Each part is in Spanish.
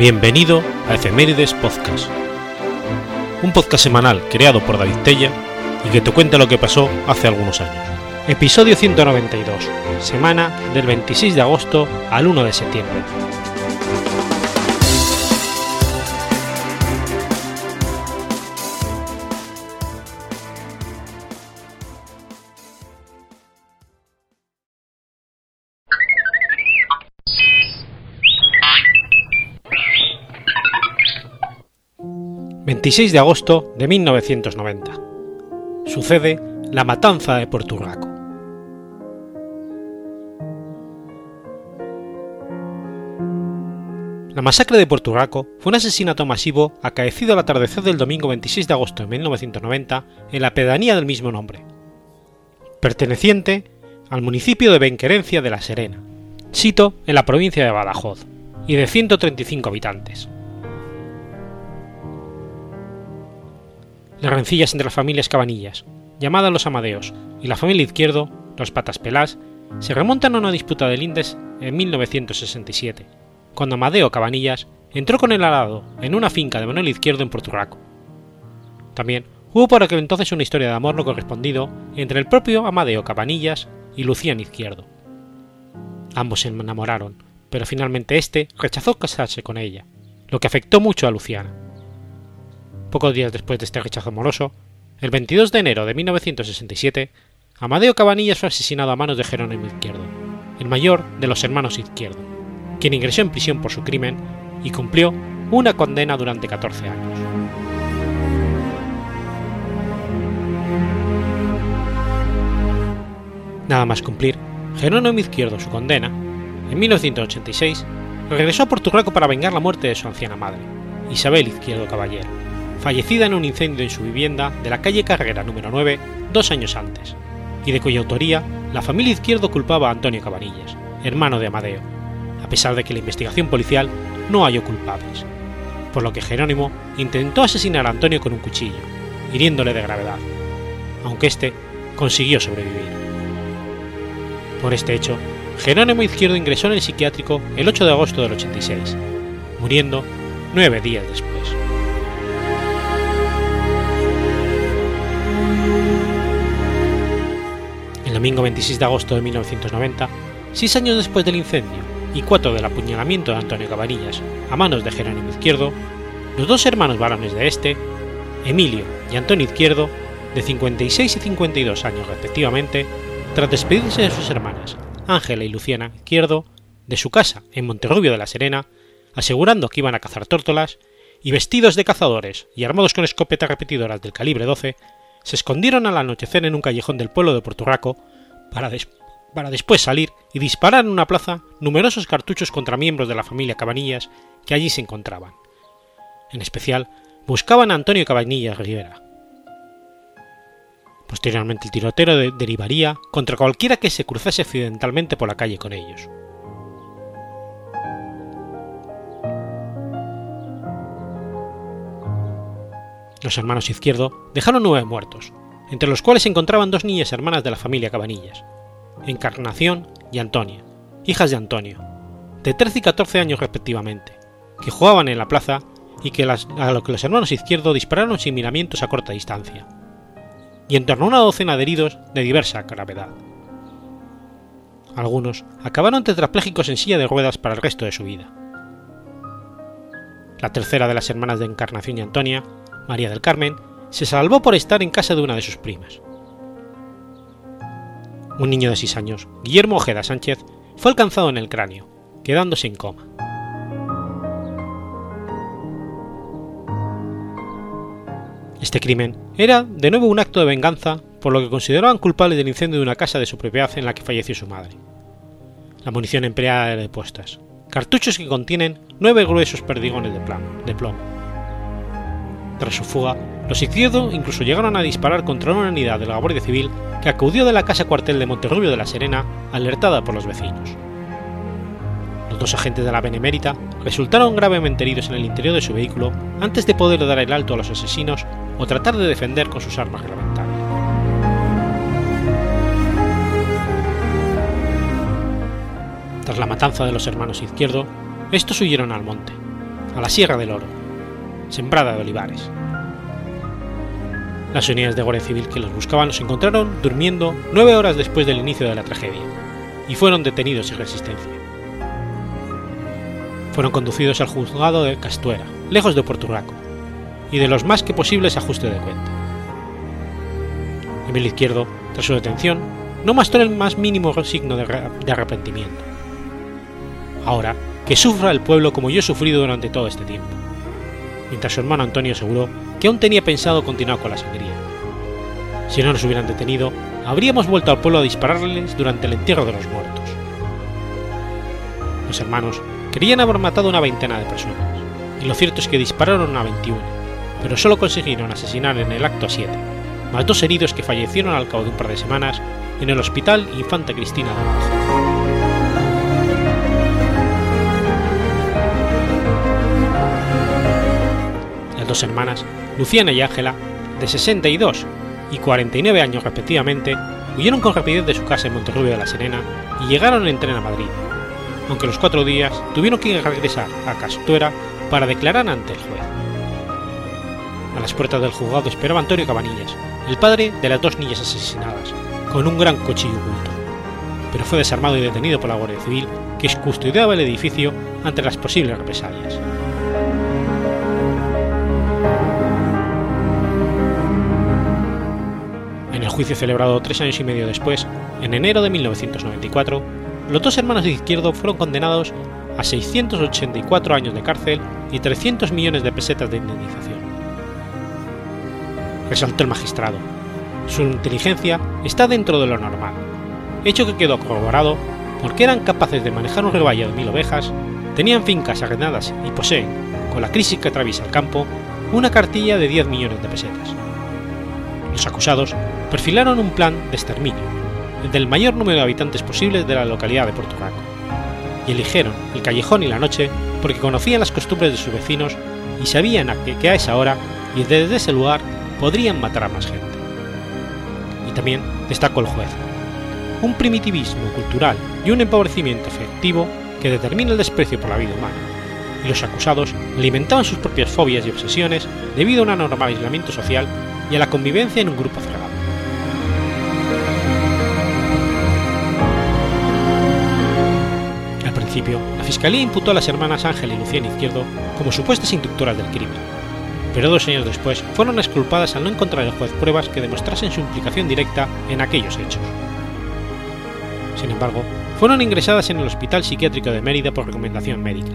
Bienvenido a Efemérides Podcast, un podcast semanal creado por David Tella y que te cuenta lo que pasó hace algunos años. Episodio 192, semana del 26 de agosto al 1 de septiembre. 26 de agosto de 1990. Sucede la matanza de Porturraco. La masacre de Porturraco fue un asesinato masivo acaecido al atardecer del domingo 26 de agosto de 1990 en la pedanía del mismo nombre, perteneciente al municipio de Benquerencia de la Serena, sito en la provincia de Badajoz, y de 135 habitantes. Las rencillas entre las familias Cabanillas, llamadas los Amadeos, y la familia Izquierdo, los Patas Pelás, se remontan a una disputa de lindes en 1967, cuando Amadeo Cabanillas entró con el arado en una finca de Manuel Izquierdo en Porturraco. También hubo por aquel entonces una historia de amor no correspondido entre el propio Amadeo Cabanillas y Lucían Izquierdo. Ambos se enamoraron, pero finalmente este rechazó casarse con ella, lo que afectó mucho a Luciana. Pocos días después de este rechazo amoroso, el 22 de enero de 1967, Amadeo Cabanillas fue asesinado a manos de Jerónimo Izquierdo, el mayor de los hermanos Izquierdo, quien ingresó en prisión por su crimen y cumplió una condena durante 14 años. Nada más cumplir, Jerónimo Izquierdo su condena, en 1986, regresó a Portugal para vengar la muerte de su anciana madre, Isabel Izquierdo Caballero fallecida en un incendio en su vivienda de la calle Carrera número 9 dos años antes, y de cuya autoría la familia Izquierdo culpaba a Antonio Cabanillas, hermano de Amadeo, a pesar de que la investigación policial no halló culpables, por lo que Jerónimo intentó asesinar a Antonio con un cuchillo, hiriéndole de gravedad, aunque éste consiguió sobrevivir. Por este hecho, Jerónimo Izquierdo ingresó en el psiquiátrico el 8 de agosto del 86, muriendo nueve días después. Domingo 26 de agosto de 1990, seis años después del incendio y cuatro del apuñalamiento de Antonio Cabanillas a manos de Jerónimo Izquierdo, los dos hermanos varones de este, Emilio y Antonio Izquierdo, de 56 y 52 años respectivamente, tras despedirse de sus hermanas, Ángela y Luciana Izquierdo, de su casa en Monterrubio de la Serena, asegurando que iban a cazar tórtolas, y vestidos de cazadores y armados con escopetas repetidoras del calibre 12, se escondieron al anochecer en un callejón del pueblo de Porturraco para, después salir y disparar en una plaza numerosos cartuchos contra miembros de la familia Cabanillas que allí se encontraban. En especial, buscaban a Antonio Cabanillas Rivera. Posteriormente el tiroteo derivaría contra cualquiera que se cruzase accidentalmente por la calle con ellos. Los hermanos Izquierdo dejaron nueve muertos, entre los cuales se encontraban dos niñas hermanas de la familia Cabanillas, Encarnación y Antonia, hijas de Antonio, de 13 y 14 años respectivamente, que jugaban en la plaza y que a lo que los hermanos Izquierdo dispararon sin miramientos a corta distancia, y en torno a una docena de heridos de diversa gravedad. Algunos acabaron tetrapléjicos en silla de ruedas para el resto de su vida. La tercera de las hermanas de Encarnación y Antonia María del Carmen, se salvó por estar en casa de una de sus primas. Un niño de 6 años, Guillermo Ojeda Sánchez, fue alcanzado en el cráneo, quedándose en coma. Este crimen era de nuevo un acto de venganza por lo que consideraban culpable del incendio de una casa de su propiedad en la que falleció su madre. La munición empleada era de puestas, cartuchos que contienen nueve gruesos perdigones de, de plomo tras su fuga, los izquierdos incluso llegaron a disparar contra una unidad de la Guardia Civil que acudió de la casa cuartel de Monterrubio de la Serena, alertada por los vecinos. Los dos agentes de la Benemérita resultaron gravemente heridos en el interior de su vehículo antes de poder dar el alto a los asesinos o tratar de defender con sus armas reglamentarias. Tras la matanza de los hermanos Izquierdo, estos huyeron al monte, a la Sierra del Oro, sembrada de olivares. Las unidades de Guardia Civil que los buscaban los encontraron durmiendo nueve horas después del inicio de la tragedia y fueron detenidos sin resistencia. Fueron conducidos al juzgado de Castuera, lejos de Puerto Rico, y de los más que posibles ajustes de cuenta. Emilio Izquierdo, tras su detención, no mostró el más mínimo signo de arrepentimiento. Ahora, que sufra el pueblo como yo he sufrido durante todo este tiempo. Mientras su hermano Antonio aseguró que aún tenía pensado continuar con la sangría. Si no nos hubieran detenido, habríamos vuelto al pueblo a dispararles durante el entierro de los muertos. Los hermanos querían haber matado una veintena de personas, y lo cierto es que dispararon a 21, pero solo consiguieron asesinar en el acto a 7, más dos heridos que fallecieron al cabo de un par de semanas en el Hospital Infanta Cristina de. Dos hermanas, Luciana y Ángela, de 62 y 49 años respectivamente, huyeron con rapidez de su casa en Monterrubio de la Serena y llegaron en tren a Madrid, aunque los cuatro días tuvieron que regresar a Castuera para declarar ante el juez. A las puertas del juzgado esperaba Antonio Cabanillas, el padre de las dos niñas asesinadas, con un gran cuchillo oculto, pero fue desarmado y detenido por la Guardia Civil que custodiaba el edificio ante las posibles represalias. Juicio celebrado tres años y medio después, en enero de 1994, los dos hermanos de Izquierdo fueron condenados a 684 años de cárcel y 300 millones de pesetas de indemnización. Resaltó el magistrado. Su inteligencia está dentro de lo normal, hecho que quedó corroborado porque eran capaces de manejar un rebaño de mil ovejas, tenían fincas arrendadas y poseen, con la crisis que atraviesa el campo, una cartilla de 10 millones de pesetas. Los acusados perfilaron un plan de exterminio, el del mayor número de habitantes posibles de la localidad de Rico, y eligieron el callejón y la noche porque conocían las costumbres de sus vecinos y sabían que a esa hora y desde ese lugar podrían matar a más gente. Y también destacó el juez, un primitivismo cultural y un empobrecimiento efectivo que determina el desprecio por la vida humana, y los acusados alimentaban sus propias fobias y obsesiones debido a un anormal aislamiento social y a la convivencia en un grupo cerrado. Principio, la Fiscalía imputó a las hermanas Ángel y Luciana Izquierdo como supuestas inductoras del crimen, pero dos años después fueron exculpadas al no encontrar el juez pruebas que demostrasen su implicación directa en aquellos hechos. Sin embargo, fueron ingresadas en el Hospital Psiquiátrico de Mérida por recomendación médica,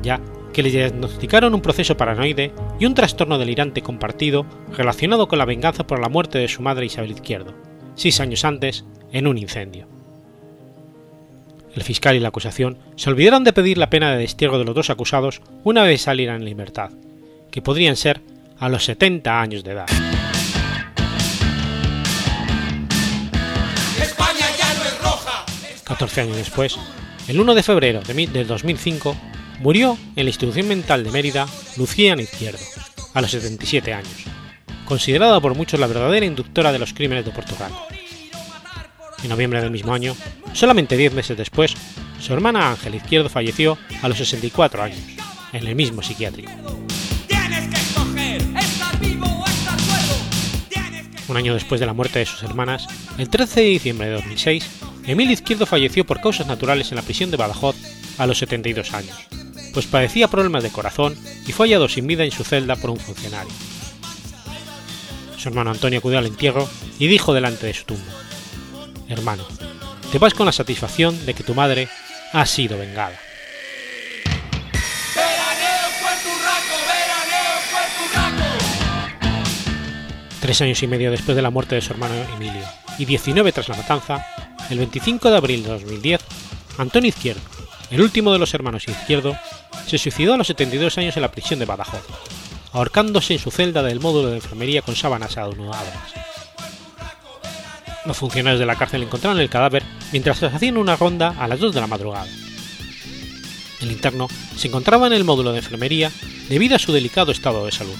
ya que les diagnosticaron un proceso paranoide y un trastorno delirante compartido relacionado con la venganza por la muerte de su madre Isabel Izquierdo, seis años antes, en un incendio. El fiscal y la acusación se olvidaron de pedir la pena de destierro de los dos acusados una vez salieran en libertad, que podrían ser a los 70 años de edad. España ya no es roja. 14 años después, el 1 de febrero de 2005, murió en la institución mental de Mérida Luciana Izquierdo, a los 77 años, considerada por muchos la verdadera inductora de los crímenes de Rico. En noviembre del mismo año, solamente 10 meses después, su hermana Ángel Izquierdo falleció a los 64 años, en el mismo psiquiátrico. Un año después de la muerte de sus hermanas, el 13 de diciembre de 2006, Emilio Izquierdo falleció por causas naturales en la prisión de Badajoz a los 72 años, pues padecía problemas de corazón y fue hallado sin vida en su celda por un funcionario. Su hermano Antonio acudió al entierro y dijo delante de su tumba, Hermano, te vas con la satisfacción de que tu madre ha sido vengada. Tres años y medio después de la muerte de su hermano Emilio y 19 tras la matanza, el 25 de abril de 2010, Antonio Izquierdo, el último de los hermanos Izquierdo, se suicidó a los 72 años en la prisión de Badajoz, ahorcándose en su celda del módulo de enfermería con sábanas anudadas. Los funcionarios de la cárcel encontraron el cadáver mientras hacían una ronda a las 2 de la madrugada. El interno se encontraba en el módulo de enfermería debido a su delicado estado de salud.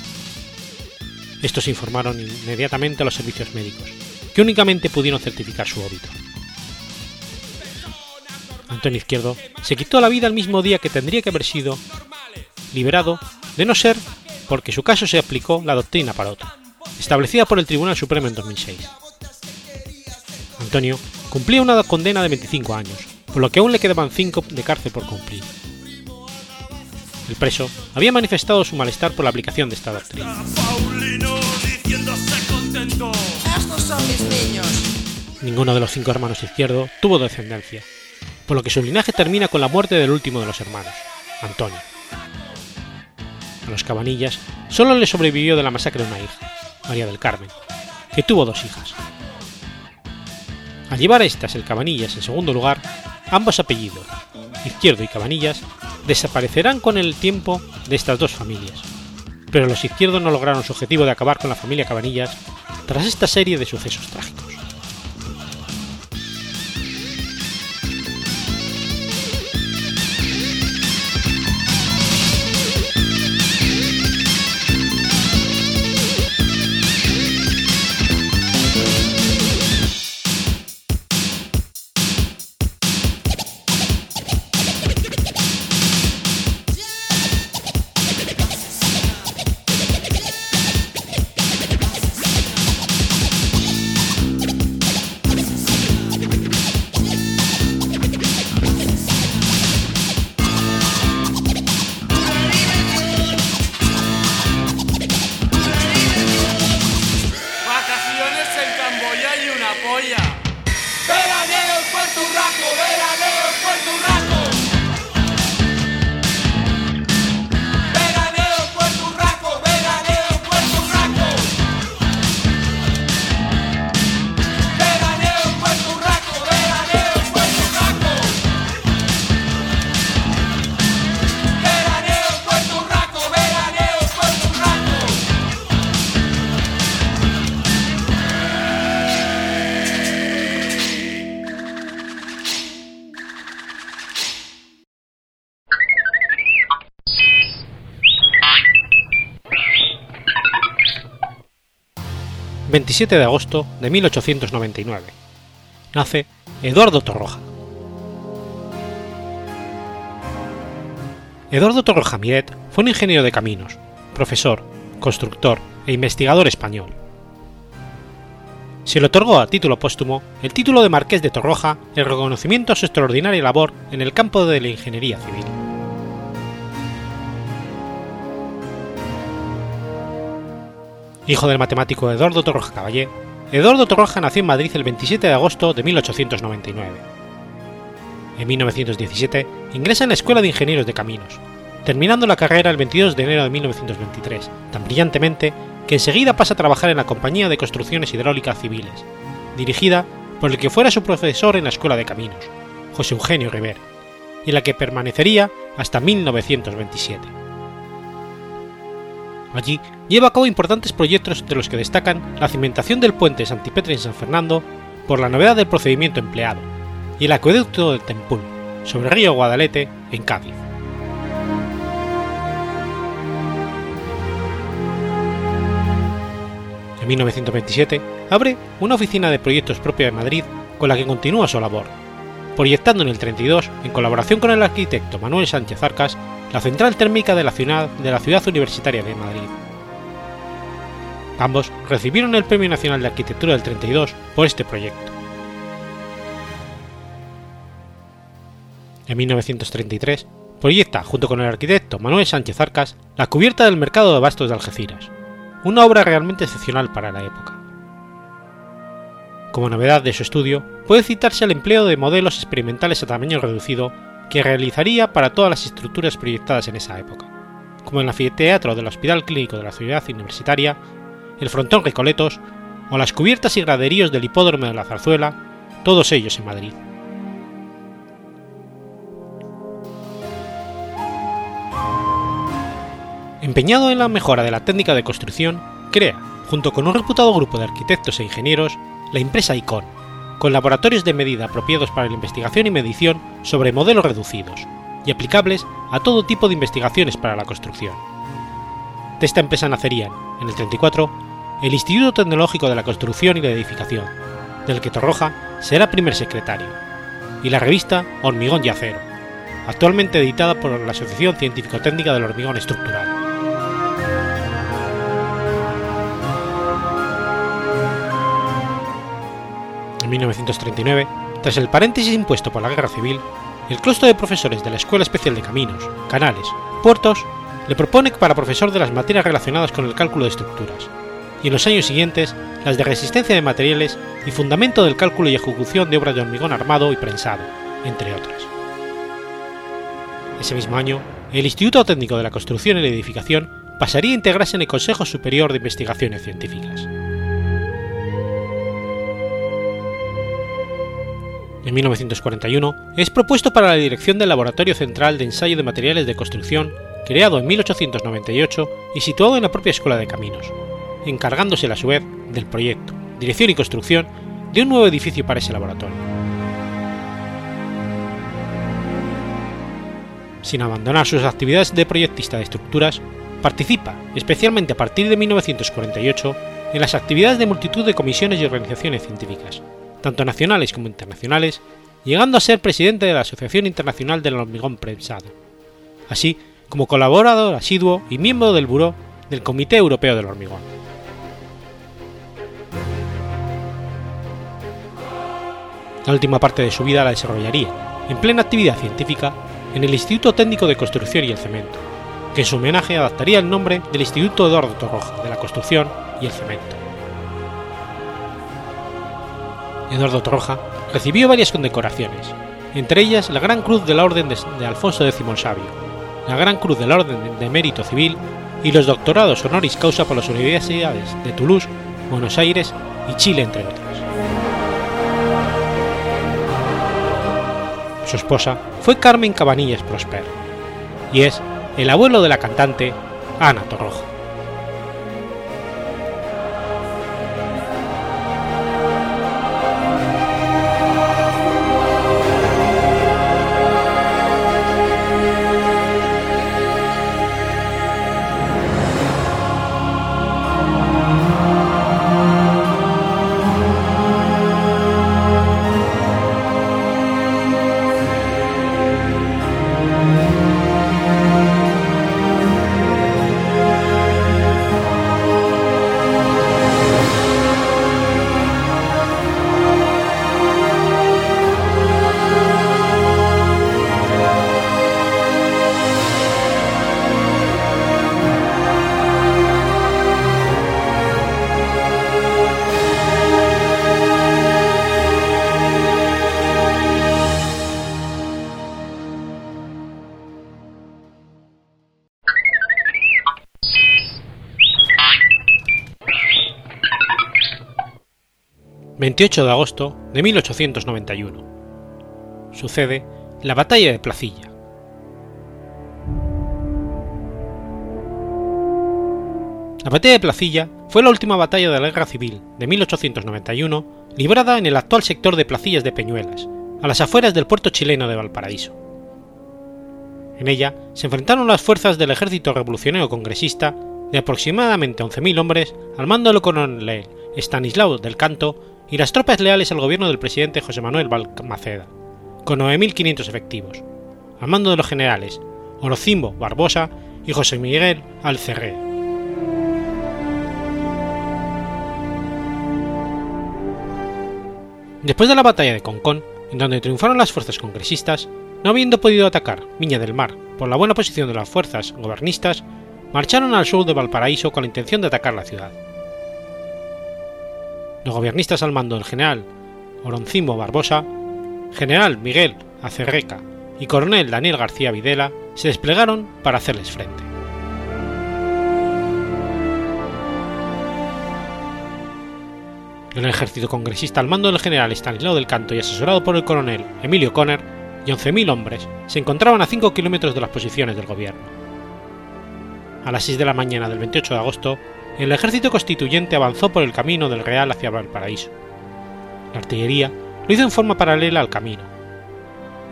Estos informaron inmediatamente a los servicios médicos, que únicamente pudieron certificar su óbito. Antonio Izquierdo se quitó la vida el mismo día que tendría que haber sido liberado de no ser porque su caso se aplicó la doctrina Paroto, establecida por el Tribunal Supremo en 2006. Antonio cumplía una condena de 25 años, por lo que aún le quedaban 5 de cárcel por cumplir. El preso había manifestado su malestar por la aplicación de esta doctrina. Ninguno de los cinco hermanos izquierdo tuvo descendencia, por lo que su linaje termina con la muerte del último de los hermanos, Antonio. A los Cabanillas solo le sobrevivió de la masacre una hija, María del Carmen, que tuvo dos hijas. Al llevar a estas el Cabanillas en segundo lugar, ambos apellidos, Izquierdo y Cabanillas, desaparecerán con el tiempo de estas dos familias, pero los izquierdos no lograron su objetivo de acabar con la familia Cabanillas tras esta serie de sucesos trágicos. ...27 de agosto de 1899... ...nace Eduardo Torroja. Eduardo Torroja Miret fue un ingeniero de caminos, profesor, constructor e investigador español. Se le otorgó a título póstumo el título de Marqués de Torroja en reconocimiento a su extraordinaria labor en el campo de la ingeniería civil. Hijo del matemático Eduardo Torroja Caballé, Eduardo Torroja nació en Madrid el 27 de agosto de 1899. En 1917 ingresa en la Escuela de Ingenieros de Caminos, terminando la carrera el 22 de enero de 1923, tan brillantemente que enseguida pasa a trabajar en la Compañía de Construcciones Hidráulicas Civiles, dirigida por el que fuera su profesor en la Escuela de Caminos, José Eugenio Rivera, y en la que permanecería hasta 1927. Allí lleva a cabo importantes proyectos de los que destacan la cimentación del puente Santipetre en San Fernando por la novedad del procedimiento empleado y el acueducto del Tempul sobre el río Guadalete en Cádiz. En 1927 abre una oficina de proyectos propia de Madrid con la que continúa su labor, proyectando en el 32, en colaboración con el arquitecto Manuel Sánchez Arcas, la central térmica de la ciudad, de la ciudad universitaria de Madrid. Ambos recibieron el Premio Nacional de Arquitectura del 32 por este proyecto. En 1933 proyecta, junto con el arquitecto Manuel Sánchez Arcas, la cubierta del mercado de bastos de Algeciras, una obra realmente excepcional para la época. Como novedad de su estudio, puede citarse el empleo de modelos experimentales a tamaño reducido que realizaría para todas las estructuras proyectadas en esa época, como el anfiteatro del Hospital Clínico de la Ciudad Universitaria, el frontón Recoletos o las cubiertas y graderíos del Hipódromo de la Zarzuela, todos ellos en Madrid. Empeñado en la mejora de la técnica de construcción, crea, junto con un reputado grupo de arquitectos e ingenieros, la empresa ICON, con laboratorios de medida apropiados para la investigación y medición sobre modelos reducidos y aplicables a todo tipo de investigaciones para la construcción. De esta empresa nacerían, en el 34, el Instituto Tecnológico de la Construcción y la Edificación, del que Torroja será primer secretario, y la revista Hormigón y Acero, actualmente editada por la Asociación Científico-Técnica del Hormigón Estructural. En 1939, tras el paréntesis impuesto por la Guerra Civil, el claustro de profesores de la Escuela Especial de Caminos, Canales, Puertos le propone para profesor de las materias relacionadas con el cálculo de estructuras, y en los años siguientes las de resistencia de materiales y fundamento del cálculo y ejecución de obras de hormigón armado y prensado, entre otras. Ese mismo año, el Instituto Técnico de la Construcción y la Edificación pasaría a integrarse en el Consejo Superior de Investigaciones Científicas. En 1941 es propuesto para la dirección del Laboratorio Central de Ensayo de Materiales de Construcción, creado en 1898 y situado en la propia Escuela de Caminos, encargándose a su vez del proyecto, dirección y construcción de un nuevo edificio para ese laboratorio. Sin abandonar sus actividades de proyectista de estructuras, participa, especialmente a partir de 1948, en las actividades de multitud de comisiones y organizaciones científicas, tanto nacionales como internacionales, llegando a ser presidente de la Asociación Internacional del Hormigón Prensado, así como colaborador asiduo y miembro del Buró del Comité Europeo del Hormigón. La última parte de su vida la desarrollaría, en plena actividad científica, en el Instituto Técnico de Construcción y el Cemento, que en su homenaje adaptaría el nombre del Instituto Eduardo Torroja de la Construcción y el Cemento. Eduardo Torroja recibió varias condecoraciones, entre ellas la Gran Cruz de la Orden de Alfonso X el Sabio, la Gran Cruz de la Orden de Mérito Civil y los doctorados honoris causa por las universidades de Toulouse, Buenos Aires y Chile, entre otras. Su esposa fue Carmen Cabanillas Prosper y es el abuelo de la cantante Ana Torroja. 28 de agosto de 1891. Sucede la Batalla de Placilla. La Batalla de Placilla fue la última batalla de la Guerra Civil de 1891 librada en el actual sector de Placillas de Peñuelas, a las afueras del puerto chileno de Valparaíso. En ella se enfrentaron las fuerzas del ejército revolucionario congresista de aproximadamente 11.000 hombres al mando del coronel Estanislao del Canto y las tropas leales al gobierno del presidente José Manuel Balmaceda, con 9.500 efectivos, al mando de los generales Orocimbo Barbosa y José Miguel Alcerré. Después de la batalla de Concón, en donde triunfaron las fuerzas congresistas, no habiendo podido atacar Viña del Mar por la buena posición de las fuerzas gobernistas, marcharon al sur de Valparaíso con la intención de atacar la ciudad los gobiernistas al mando del general Oroncimbo Barbosa, general Miguel Acerreca y coronel Daniel García Videla se desplegaron para hacerles frente. El ejército congresista al mando del general Estanislao del Canto y asesorado por el coronel Emilio Conner y 11.000 hombres se encontraban a 5 kilómetros de las posiciones del gobierno. A las 6 de la mañana del 28 de agosto, el ejército constituyente avanzó por el camino del Real hacia Valparaíso. La artillería lo hizo en forma paralela al camino,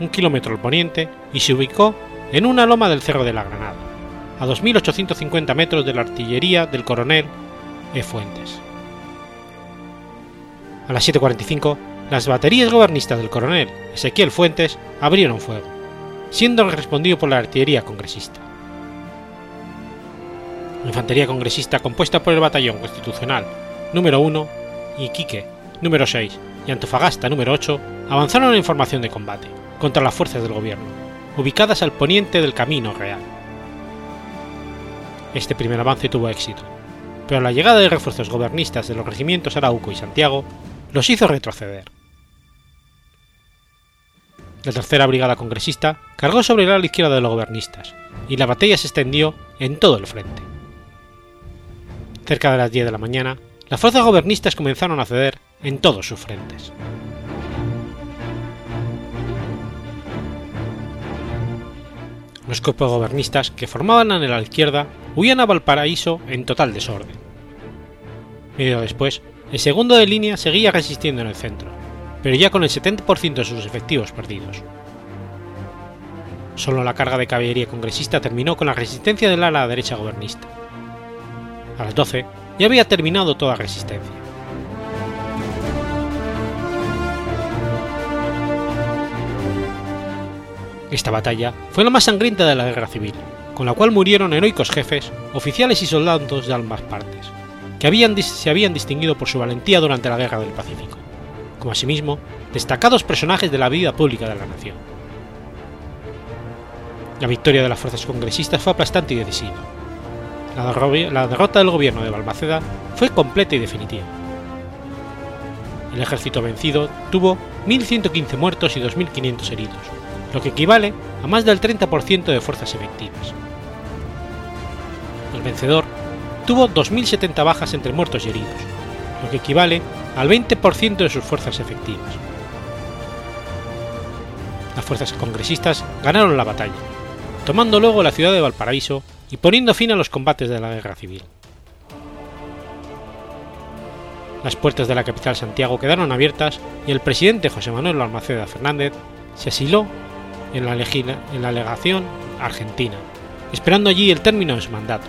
un kilómetro al poniente, y se ubicó en una loma del Cerro de la Granada, a 2.850 metros de la artillería del coronel E. Fuentes. A las 7.45, las baterías gobernistas del coronel Ezequiel Fuentes abrieron fuego, siendo respondido por la artillería congresista. Infantería congresista compuesta por el Batallón Constitucional número 1, Iquique número 6 y Antofagasta número 8 avanzaron en formación de combate contra las fuerzas del gobierno, ubicadas al poniente del Camino Real. Este primer avance tuvo éxito, pero la llegada de refuerzos gobernistas de los regimientos Arauco y Santiago los hizo retroceder. La tercera brigada congresista cargó sobre el ala izquierda de los gobernistas, y la batalla se extendió en todo el frente. Cerca de las 10 de la mañana, las fuerzas gobernistas comenzaron a ceder en todos sus frentes. Los cuerpos gobernistas que formaban en la izquierda huían a Valparaíso en total desorden. Medio después, el segundo de línea seguía resistiendo en el centro, pero ya con el 70% de sus efectivos perdidos. Solo la carga de caballería congresista terminó con la resistencia del ala derecha gobernista. A las 12 ya había terminado toda resistencia. Esta batalla fue la más sangrienta de la guerra civil, con la cual murieron heroicos jefes, oficiales y soldados de ambas partes, que habían, se habían distinguido por su valentía durante la Guerra del Pacífico, como asimismo destacados personajes de la vida pública de la nación. La victoria de las fuerzas congresistas fue aplastante y decisiva. La, derrota del gobierno de Balmaceda fue completa y definitiva. El ejército vencido tuvo 1.115 muertos y 2.500 heridos, lo que equivale a más del 30% de fuerzas efectivas. El vencedor tuvo 2.070 bajas entre muertos y heridos, lo que equivale al 20% de sus fuerzas efectivas. Las fuerzas congresistas ganaron la batalla, tomando luego la ciudad de Valparaíso y poniendo fin a los combates de la guerra civil. Las puertas de la capital Santiago quedaron abiertas y el presidente José Manuel Almaceda Fernández se asiló en la, en la legación argentina, esperando allí el término de su mandato,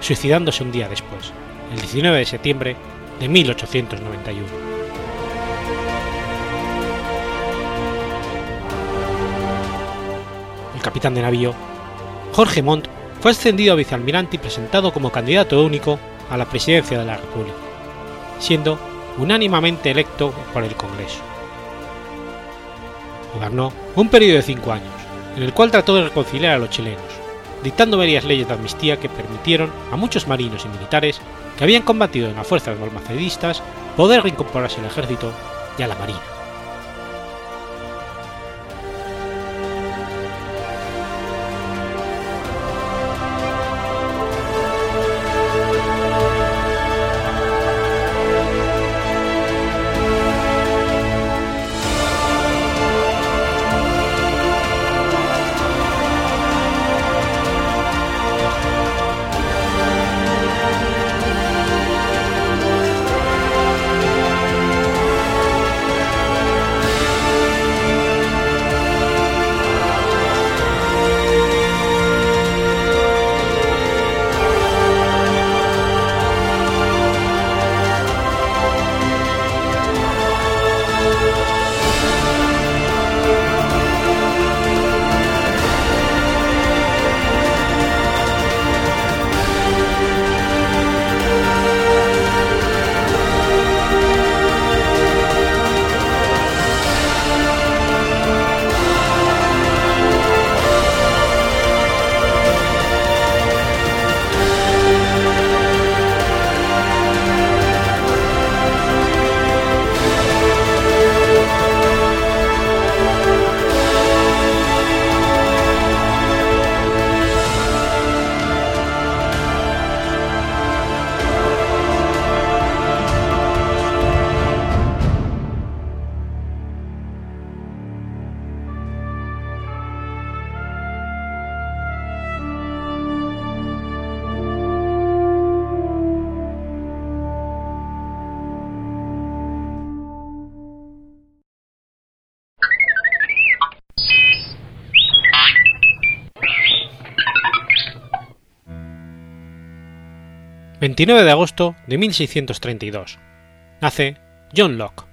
suicidándose un día después, el 19 de septiembre de 1891. El capitán de navío, Jorge Montt, fue ascendido a vicealmirante y presentado como candidato único a la presidencia de la República, siendo unánimamente electo por el Congreso. Gobernó un periodo de cinco años, en el cual trató de reconciliar a los chilenos, dictando varias leyes de amnistía que permitieron a muchos marinos y militares que habían combatido en las fuerzas balmacedistas poder reincorporarse al ejército y a la marina. ...29 de agosto de 1632... ...nace John Locke.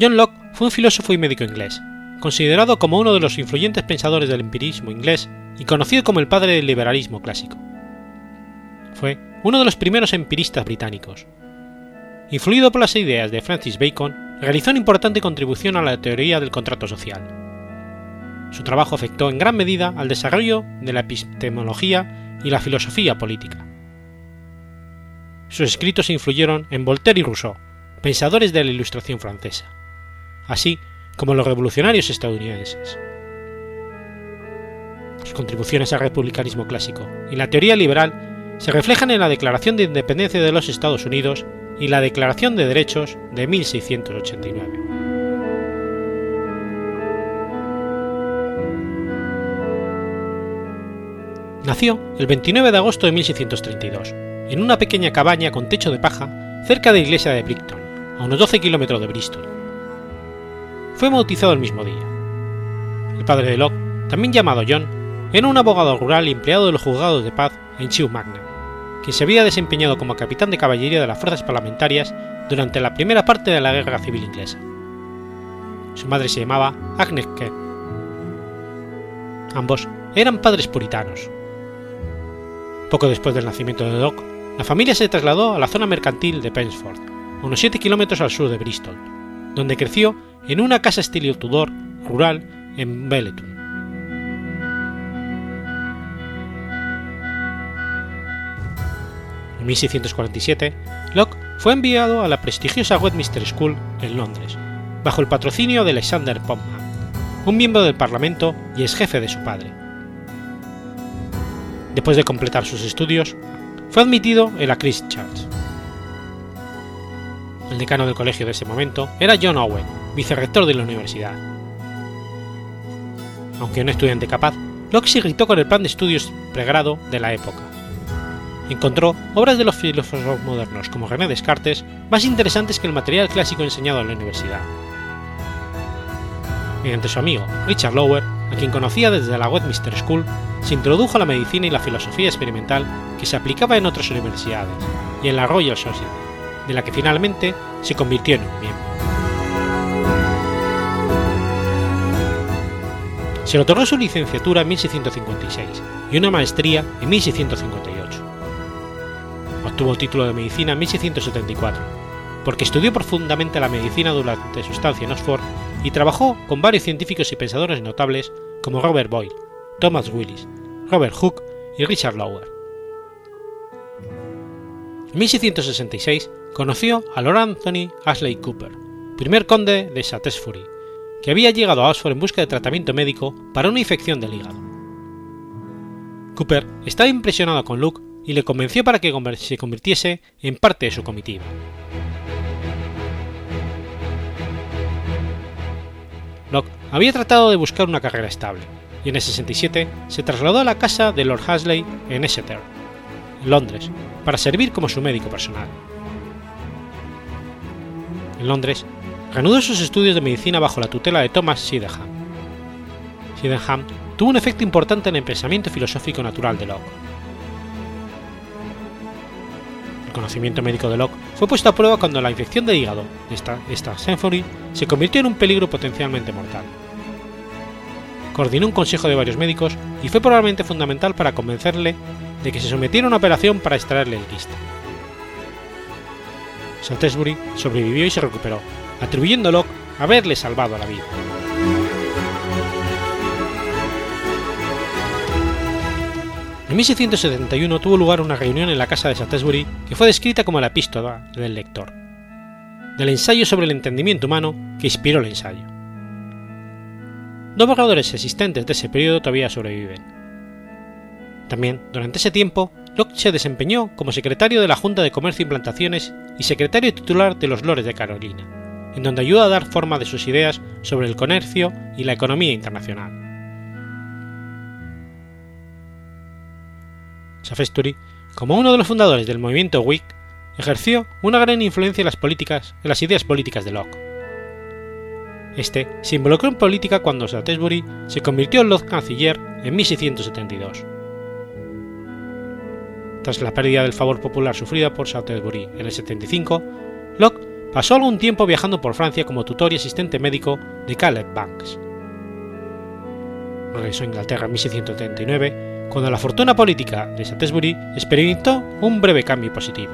John Locke fue un filósofo y médico inglés, considerado como uno de los influyentes pensadores del empirismo inglés y conocido como el padre del liberalismo clásico. Fue uno de los primeros empiristas británicos. Influido por las ideas de Francis Bacon, realizó una importante contribución a la teoría del contrato social. Su trabajo afectó en gran medida al desarrollo de la epistemología y la filosofía política. Sus escritos influyeron en Voltaire y Rousseau, pensadores de la Ilustración francesa, así como los revolucionarios estadounidenses. Sus contribuciones al republicanismo clásico y la teoría liberal se reflejan en la Declaración de Independencia de los Estados Unidos y la Declaración de Derechos de 1689. Nació el 29 de agosto de 1632, en una pequeña cabaña con techo de paja cerca de la iglesia de Brighton, a unos 12 kilómetros de Bristol. Fue bautizado el mismo día. El padre de Locke, también llamado John, era un abogado rural y empleado de los juzgados de paz en Chew Magna, quien se había desempeñado como capitán de caballería de las fuerzas parlamentarias durante la primera parte de la Guerra Civil Inglesa. Su madre se llamaba Agnes Kent. Ambos eran padres puritanos. Poco después del nacimiento de Locke, la familia se trasladó a la zona mercantil de Pensford, unos 7 kilómetros al sur de Bristol, donde creció en una casa estilo Tudor rural en Belletun. En 1647, Locke fue enviado a la prestigiosa Westminster School en Londres, bajo el patrocinio de Alexander Popham, un miembro del Parlamento y ex jefe de su padre. Después de completar sus estudios, fue admitido en la Christ Church. El decano del colegio de ese momento era John Owen, vicerrector de la universidad. Aunque un estudiante capaz, Locke se irritó con el plan de estudios pregrado de la época. Encontró obras de los filósofos modernos como René Descartes más interesantes que el material clásico enseñado en la universidad. Mediante su amigo Richard Lower, a quien conocía desde la Westminster School, se introdujo la medicina y la filosofía experimental que se aplicaba en otras universidades y en la Royal Society, de la que finalmente se convirtió en un miembro. Se le otorgó su licenciatura en 1656 y una maestría en 1658. Obtuvo el título de medicina en 1674, porque estudió profundamente la medicina durante su estancia en Oxford y trabajó con varios científicos y pensadores notables como Robert Boyle, Thomas Willis, Robert Hooke y Richard Lower. En 1666 conoció a Lord Anthony Ashley Cooper, primer conde de Shaftesbury, que había llegado a Oxford en busca de tratamiento médico para una infección del hígado. Cooper estaba impresionado con Luke y le convenció para que se convirtiese en parte de su comitiva. Locke había tratado de buscar una carrera estable, y en el 67 se trasladó a la casa de Lord Hasley en Exeter, Londres, para servir como su médico personal. En Londres, reanudó sus estudios de medicina bajo la tutela de Thomas Sydenham. Sydenham tuvo un efecto importante en el pensamiento filosófico natural de Locke. Conocimiento médico de Locke fue puesto a prueba cuando la infección de hígado de esta, esta Symphony se convirtió en un peligro potencialmente mortal. Coordinó un consejo de varios médicos y fue probablemente fundamental para convencerle de que se sometiera a una operación para extraerle el quiste. Salisbury sobrevivió y se recuperó, atribuyendo a Locke haberle salvado la vida. En 1671 tuvo lugar una reunión en la casa de Salisbury que fue descrita como la epístola del lector, del ensayo sobre el entendimiento humano que inspiró el ensayo. Dos borradores existentes de ese periodo todavía sobreviven. También, durante ese tiempo, Locke se desempeñó como secretario de la Junta de Comercio y Plantaciones y secretario titular de los Lores de Carolina, en donde ayuda a dar forma de sus ideas sobre el comercio y la economía internacional. Shaftesbury, como uno de los fundadores del movimiento Whig, ejerció una gran influencia en las, políticas, en las ideas políticas de Locke. Este se involucró en política cuando Shaftesbury se convirtió en Lord Canciller en 1672. Tras la pérdida del favor popular sufrida por Shaftesbury en el 75, Locke pasó algún tiempo viajando por Francia como tutor y asistente médico de Caleb Banks. Regresó a Inglaterra en 1639, cuando la fortuna política de Shaftesbury experimentó un breve cambio positivo.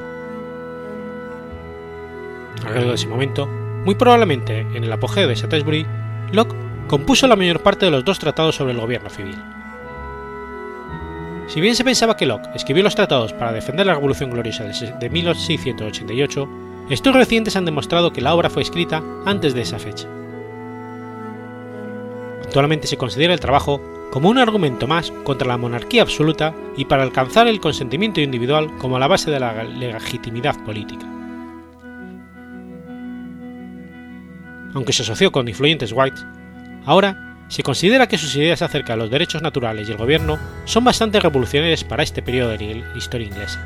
Alrededor de ese momento, muy probablemente en el apogeo de Shaftesbury, Locke compuso la mayor parte de los dos tratados sobre el gobierno civil. Si bien se pensaba que Locke escribió los tratados para defender la Revolución Gloriosa de 1688, estudios recientes han demostrado que la obra fue escrita antes de esa fecha. Actualmente se considera el trabajo como un argumento más contra la monarquía absoluta y para alcanzar el consentimiento individual como la base de la legitimidad política. Aunque se asoció con influyentes whites, ahora se considera que sus ideas acerca de los derechos naturales y el gobierno son bastante revolucionarias para este periodo de la historia inglesa.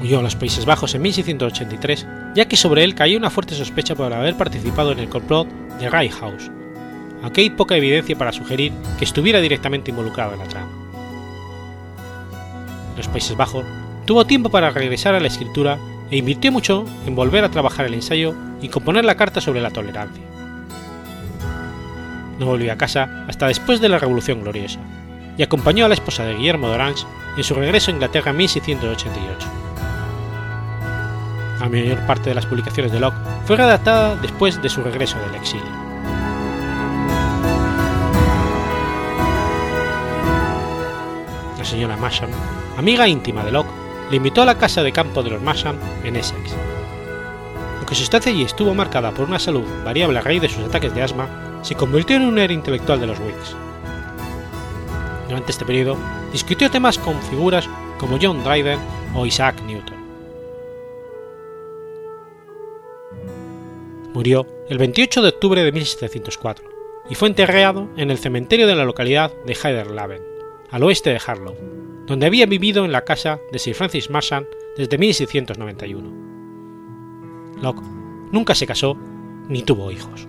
Huyó a los Países Bajos en 1683, ya que sobre él caía una fuerte sospecha por haber participado en el complot de Rye House, aunque hay poca evidencia para sugerir que estuviera directamente involucrado en la trama. Los Países Bajos tuvo tiempo para regresar a la escritura e invirtió mucho en volver a trabajar el ensayo y componer la carta sobre la tolerancia. No volvió a casa hasta después de la Revolución Gloriosa y acompañó a la esposa de Guillermo de Orange en su regreso a Inglaterra en 1688. La mayor parte de las publicaciones de Locke fue redactada después de su regreso del exilio. La señora Masham, amiga íntima de Locke, le invitó a la casa de campo de los Masham en Essex. Aunque su estancia allí estuvo marcada por una salud variable a raíz de sus ataques de asma, se convirtió en un héroe intelectual de los Whigs. Durante este periodo, discutió temas con figuras como John Dryden o Isaac Newton. Murió el 28 de octubre de 1704 y fue enterrado en el cementerio de la localidad de Heiderlaben, al oeste de Harlow, donde había vivido en la casa de Sir Francis Marshall desde 1691. Locke nunca se casó ni tuvo hijos.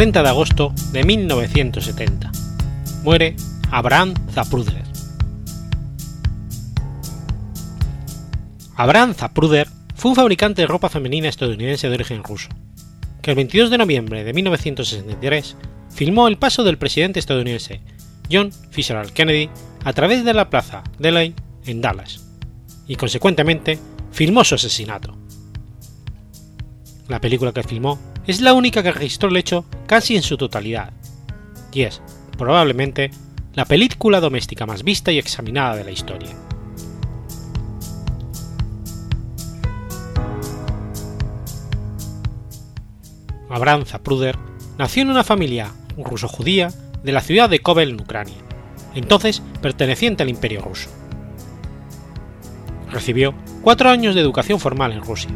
30 de agosto de 1970. Muere Abraham Zapruder. Abraham Zapruder fue un fabricante de ropa femenina estadounidense de origen ruso, que el 22 de noviembre de 1963 filmó el paso del presidente estadounidense John Fitzgerald Kennedy a través de la plaza Delay en Dallas, y consecuentemente filmó su asesinato. La película que filmó es la única que registró el hecho casi en su totalidad, y es, probablemente, la película doméstica más vista y examinada de la historia. Abraham Zapruder nació en una familia ruso-judía de la ciudad de Kovel en Ucrania, entonces perteneciente al Imperio ruso. Recibió cuatro años de educación formal en Rusia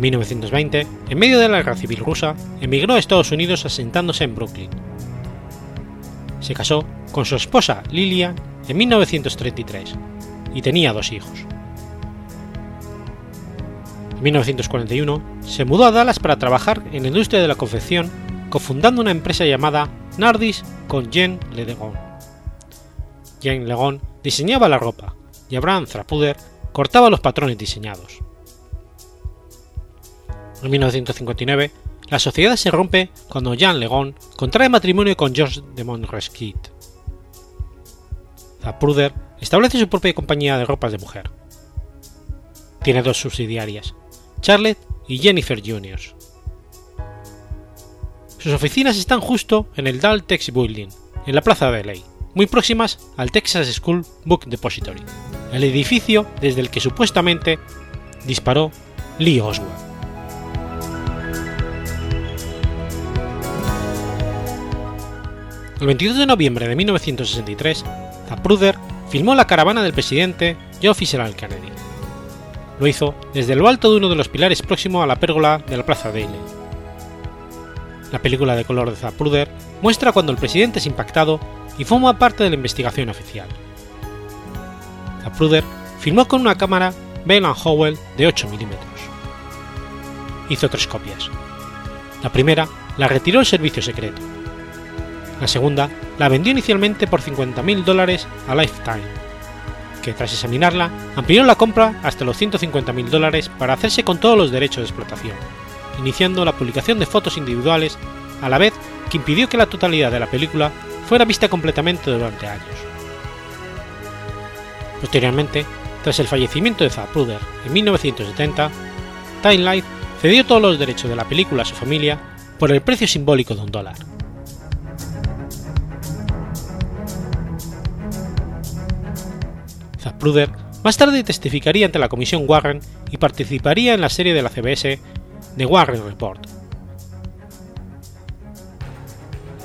1920, en medio de la guerra civil rusa, emigró a Estados Unidos asentándose en Brooklyn. Se casó con su esposa Lillian en 1933 y tenía dos hijos. En 1941 se mudó a Dallas para trabajar en la industria de la confección, cofundando una empresa llamada Nardis con Jean Legon. Jean Legon diseñaba la ropa y Abraham Zapruder cortaba los patrones diseñados. En 1959, la sociedad se rompe cuando Jean Legon contrae matrimonio con George de Montresquieu. Zapruder establece su propia compañía de ropas de mujer. Tiene dos subsidiarias, Charlotte y Jennifer Juniors. Sus oficinas están justo en el Dal Tex Building, en la plaza de Ley, muy próximas al Texas School Book Depository, el edificio desde el que supuestamente disparó Lee Oswald. El 22 de noviembre de 1963, Zapruder filmó la caravana del presidente John Fitzgerald Kennedy. Lo hizo desde lo alto de uno de los pilares próximo a la pérgola de la Plaza Daly. La película de color de Zapruder muestra cuando el presidente es impactado y forma parte de la investigación oficial. Zapruder filmó con una cámara Bell Howell de 8 mm. Hizo tres copias. La primera la retiró el servicio secreto la segunda la vendió inicialmente por 50.000 dólares a Lifetime, que tras examinarla amplió la compra hasta los 150.000 dólares para hacerse con todos los derechos de explotación, iniciando la publicación de fotos individuales a la vez que impidió que la totalidad de la película fuera vista completamente durante años. Posteriormente, tras el fallecimiento de Zapruder en 1970, Time Life cedió todos los derechos de la película a su familia por el precio simbólico de un dólar. Zapruder más tarde testificaría ante la comisión Warren y participaría en la serie de la CBS The Warren Report.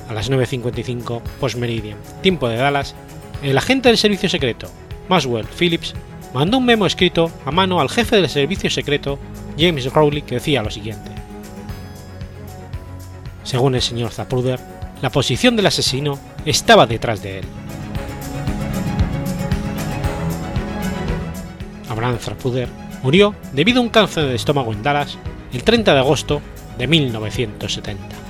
A las 9.55 post-meridian, tiempo de Dallas, el agente del servicio secreto, Maxwell Phillips, mandó un memo escrito a mano al jefe del servicio secreto, James Rowley, que decía lo siguiente. Según el señor Zapruder, la posición del asesino estaba detrás de él. Abraham murió debido a un cáncer de estómago en Dallas el 30 de agosto de 1970.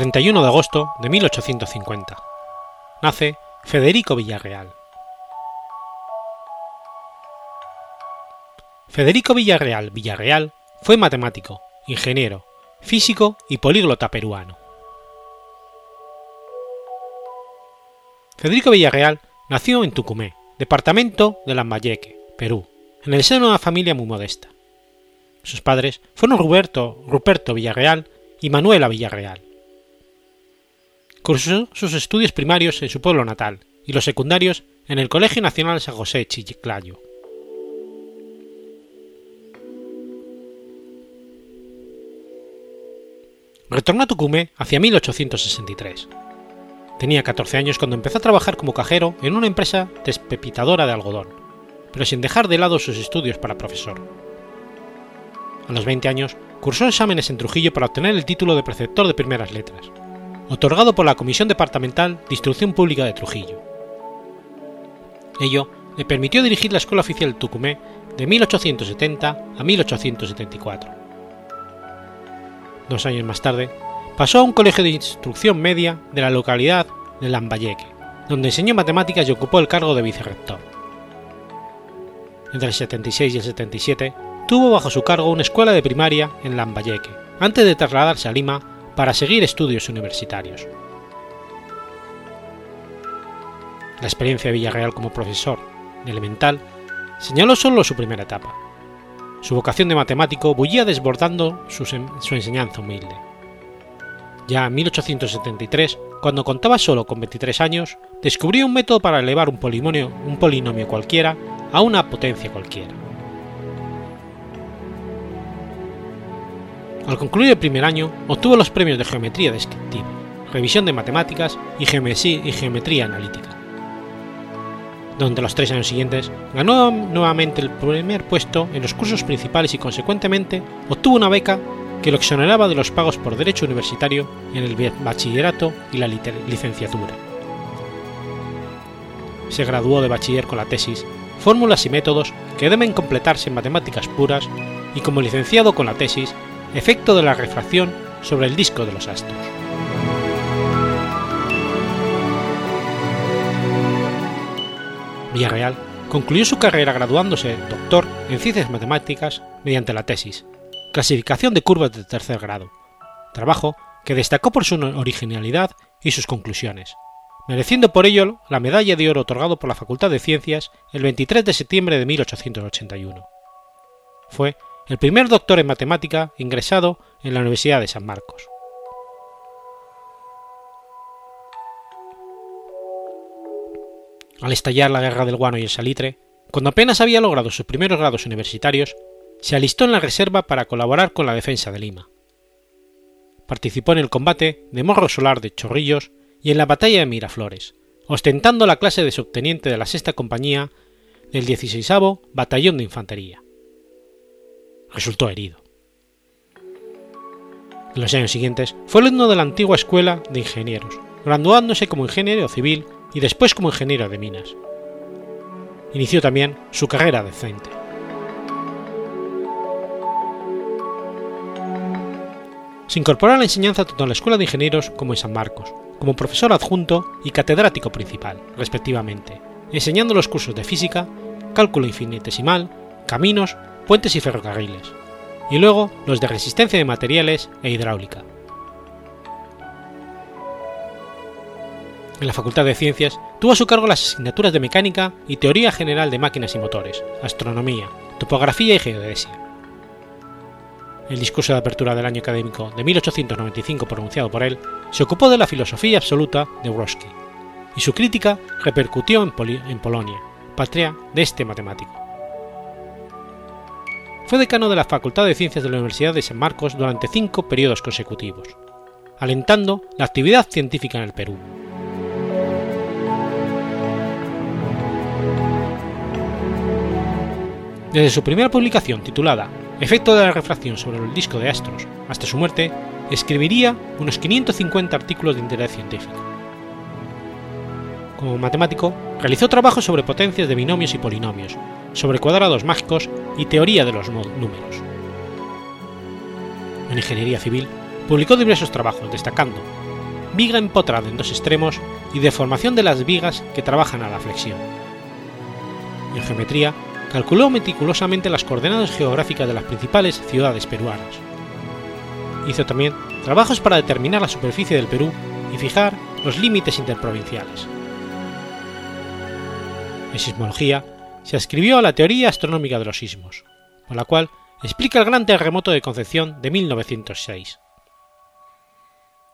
31 de agosto de 1850. Nace Federico Villarreal. Federico Villarreal Villarreal fue matemático, ingeniero, físico y políglota peruano. Federico Villarreal nació en Tucumé, departamento de Lambayeque, Perú, en el seno de una familia muy modesta. Sus padres fueron Ruperto, Ruperto Villarreal y Manuela Villarreal. Cursó sus estudios primarios en su pueblo natal y los secundarios en el Colegio Nacional San José Chiclayo. Retornó a Tucumé hacia 1863. Tenía 14 años cuando empezó a trabajar como cajero en una empresa despepitadora de algodón, pero sin dejar de lado sus estudios para profesor. A los 20 años cursó exámenes en Trujillo para obtener el título de preceptor de primeras letras, otorgado por la Comisión Departamental de Instrucción Pública de Trujillo. Ello le permitió dirigir la Escuela Oficial Tucumé de 1870 a 1874. Dos años más tarde, pasó a un colegio de instrucción media de la localidad de Lambayeque, donde enseñó matemáticas y ocupó el cargo de vicerrector. Entre el 76 y el 77 tuvo bajo su cargo una escuela de primaria en Lambayeque, antes de trasladarse a Lima para seguir estudios universitarios. La experiencia de Villarreal como profesor de elemental señaló solo su primera etapa. Su vocación de matemático bullía desbordando su, su enseñanza humilde. Ya en 1873, cuando contaba solo con 23 años, descubrió un método para elevar un polinomio, un polinomio cualquiera a una potencia cualquiera. Al concluir el primer año, obtuvo los premios de Geometría Descriptiva, Revisión de Matemáticas y Geometría, Analítica. Durante los tres años siguientes, ganó nuevamente el primer puesto en los cursos principales y consecuentemente obtuvo una beca que lo exoneraba de los pagos por derecho universitario en el bachillerato y la licenciatura. Se graduó de bachiller con la tesis Fórmulas y métodos que deben completarse en matemáticas puras y como licenciado con la tesis Efecto de la refracción sobre el disco de los astros. Villarreal concluyó su carrera graduándose doctor en ciencias matemáticas mediante la tesis Clasificación de curvas de tercer grado, trabajo que destacó por su originalidad y sus conclusiones, mereciendo por ello la medalla de oro otorgado por la Facultad de Ciencias el 23 de septiembre de 1881. Fue el primer doctor en matemática ingresado en la Universidad de San Marcos. Al estallar la guerra del guano y el salitre, cuando apenas había logrado sus primeros grados universitarios, se alistó en la reserva para colaborar con la defensa de Lima. Participó en el combate de Morro Solar de Chorrillos y en la batalla de Miraflores, ostentando la clase de subteniente de la sexta compañía del 16 Batallón de Infantería resultó herido. En los años siguientes fue alumno de la antigua Escuela de Ingenieros, graduándose como ingeniero civil y después como ingeniero de minas. Inició también su carrera docente. Se incorporó a la enseñanza tanto en la Escuela de Ingenieros como en San Marcos, como profesor adjunto y catedrático principal, respectivamente, enseñando los cursos de física, cálculo infinitesimal, caminos, puentes y ferrocarriles, y luego los de resistencia de materiales e hidráulica. En la Facultad de Ciencias tuvo a su cargo las asignaturas de Mecánica y Teoría General de Máquinas y Motores, Astronomía, Topografía y Geodesia. El discurso de apertura del año académico de 1895 pronunciado por él se ocupó de la filosofía absoluta de Wroski, y su crítica repercutió en, en Polonia, patria de este matemático. Fue decano de la Facultad de Ciencias de la Universidad de San Marcos durante cinco periodos consecutivos, alentando la actividad científica en el Perú. Desde su primera publicación titulada Efecto de la refracción sobre el disco de astros hasta su muerte, escribiría unos 550 artículos de interés científico. Como matemático, realizó trabajos sobre potencias de binomios y polinomios, sobre cuadrados mágicos y teoría de los números. En ingeniería civil, publicó diversos trabajos destacando viga empotrada en dos extremos y deformación de las vigas que trabajan a la flexión. En geometría, calculó meticulosamente las coordenadas geográficas de las principales ciudades peruanas. Hizo también trabajos para determinar la superficie del Perú y fijar los límites interprovinciales. En sismología, se ascribió a la teoría astronómica de los sismos, por la cual explica el gran terremoto de Concepción de 1906.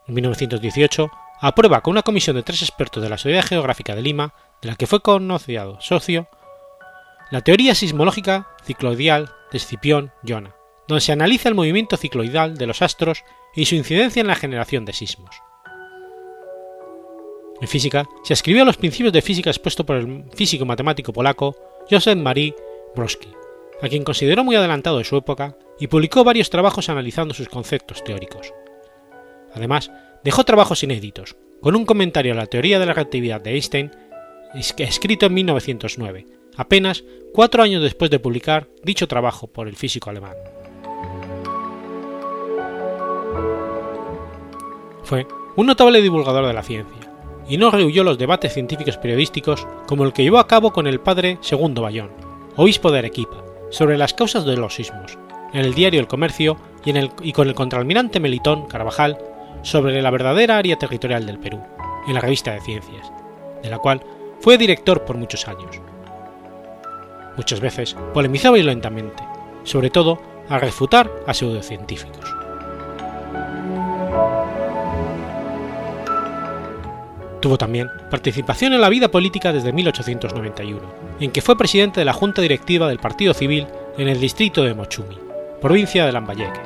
En 1918, aprueba con una comisión de tres expertos de la Sociedad Geográfica de Lima, de la que fue conocido socio, la teoría sismológica cicloidal de Escipión-Jona, donde se analiza el movimiento cicloidal de los astros y su incidencia en la generación de sismos. En física, se escribió los principios de física expuesto por el físico matemático polaco Joseph Marie Broski, a quien consideró muy adelantado de su época y publicó varios trabajos analizando sus conceptos teóricos. Además, dejó trabajos inéditos, con un comentario a la teoría de la relatividad de Einstein, escrito en 1909, apenas cuatro años después de publicar dicho trabajo por el físico alemán. Fue un notable divulgador de la ciencia, y no rehuyó los debates científicos periodísticos como el que llevó a cabo con el padre Segundo Bayón, obispo de Arequipa, sobre las causas de los sismos, en el diario El Comercio y, en el, y con el contraalmirante Melitón Carvajal sobre la verdadera área territorial del Perú, en la revista de Ciencias, de la cual fue director por muchos años muchas veces polemizaba violentamente, sobre todo al refutar a pseudocientíficos. Tuvo también participación en la vida política desde 1891, en que fue presidente de la Junta Directiva del Partido Civil en el distrito de Mochumi, provincia de Lambayeque.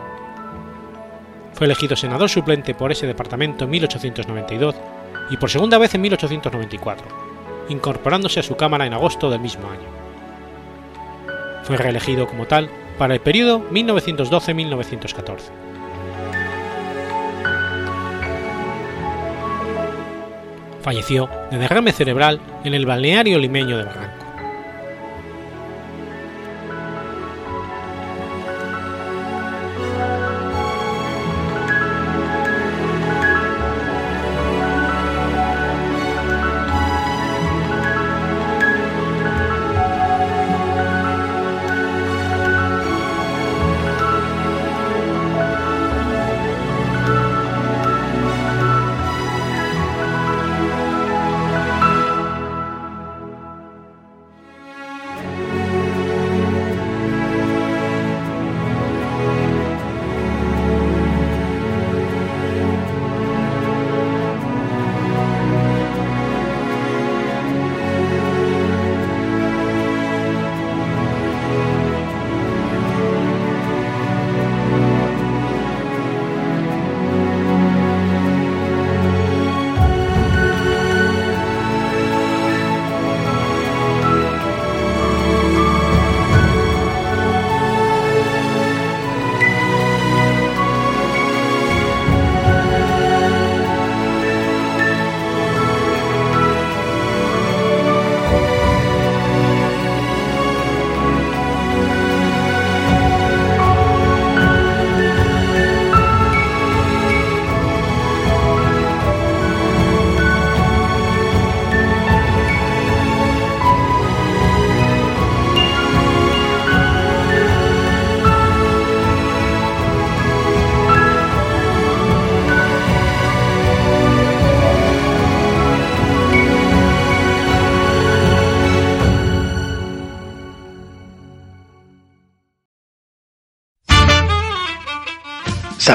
Fue elegido senador suplente por ese departamento en 1892 y por segunda vez en 1894, incorporándose a su Cámara en agosto del mismo año. Fue reelegido como tal para el periodo 1912-1914. Falleció de derrame cerebral en el balneario limeño de Barranco.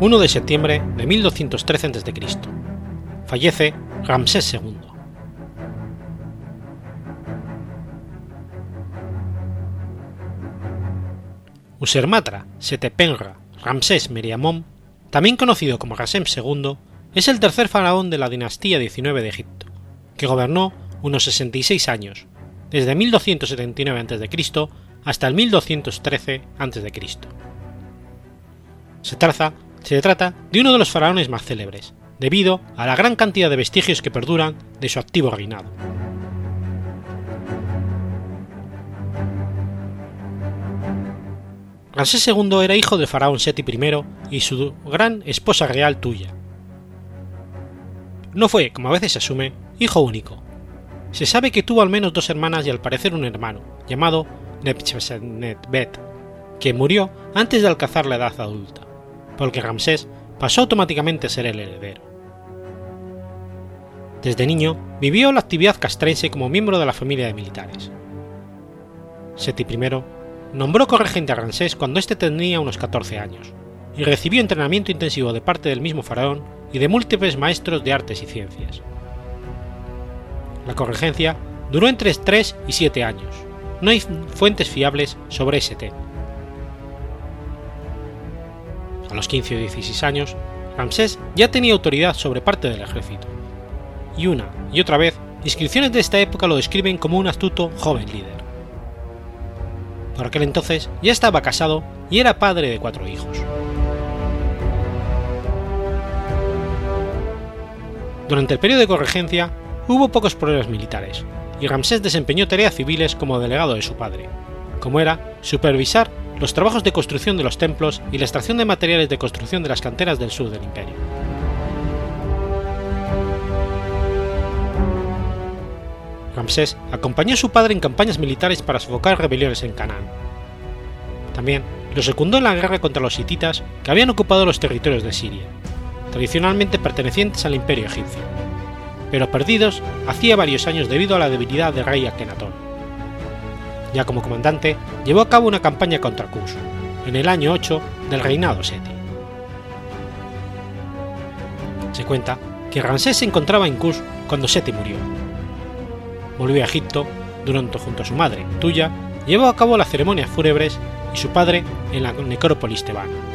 ...1 de septiembre de 1213 a.C. Fallece Ramsés II. Usermatra Setepenra Ramsés Meriamón, también conocido como Ramsés II, es el tercer faraón de la dinastía 19 de Egipto, que gobernó unos 66 años, desde 1279 a.C. hasta el 1213 a.C. Se trata, se trata de uno de los faraones más célebres, debido a la gran cantidad de vestigios que perduran de su activo reinado. Ramsés II era hijo del faraón Seti I y su gran esposa real Tuya. No fue, como a veces se asume, hijo único. Se sabe que tuvo al menos dos hermanas y al parecer un hermano, llamado Nebet, que murió antes de alcanzar la edad adulta, porque Ramsés pasó automáticamente a ser el heredero. Desde niño vivió la actividad castrense como miembro de la familia de militares. Seti I nombró corregente a Ramsés cuando éste tenía unos 14 años, y recibió entrenamiento intensivo de parte del mismo faraón y de múltiples maestros de artes y ciencias. La corregencia duró entre 3 y 7 años. No hay fuentes fiables sobre ese tema. A los 15 o 16 años, Ramsés ya tenía autoridad sobre parte del ejército. Y una y otra vez, inscripciones de esta época lo describen como un astuto joven líder. Por aquel entonces ya estaba casado y era padre de cuatro hijos. Durante el periodo de corregencia hubo pocos problemas militares, y Ramsés desempeñó tareas civiles como delegado de su padre, como era supervisar los trabajos de construcción de los templos y la extracción de materiales de construcción de las canteras del sur del imperio. Ramsés acompañó a su padre en campañas militares para sofocar rebeliones en Canaán. También lo secundó en la guerra contra los hititas que habían ocupado los territorios de Siria, tradicionalmente pertenecientes al imperio egipcio, pero perdidos hacía varios años debido a la debilidad del rey Akenatón. Ya como comandante, llevó a cabo una campaña contra Kush, en el año 8 del reinado Seti. Se cuenta que Ramsés se encontraba en Kush cuando Seti murió, volvió a Egipto, durante junto a su madre, Tuya, llevó a cabo las ceremonias fúnebres y su padre en la necrópolis tebana.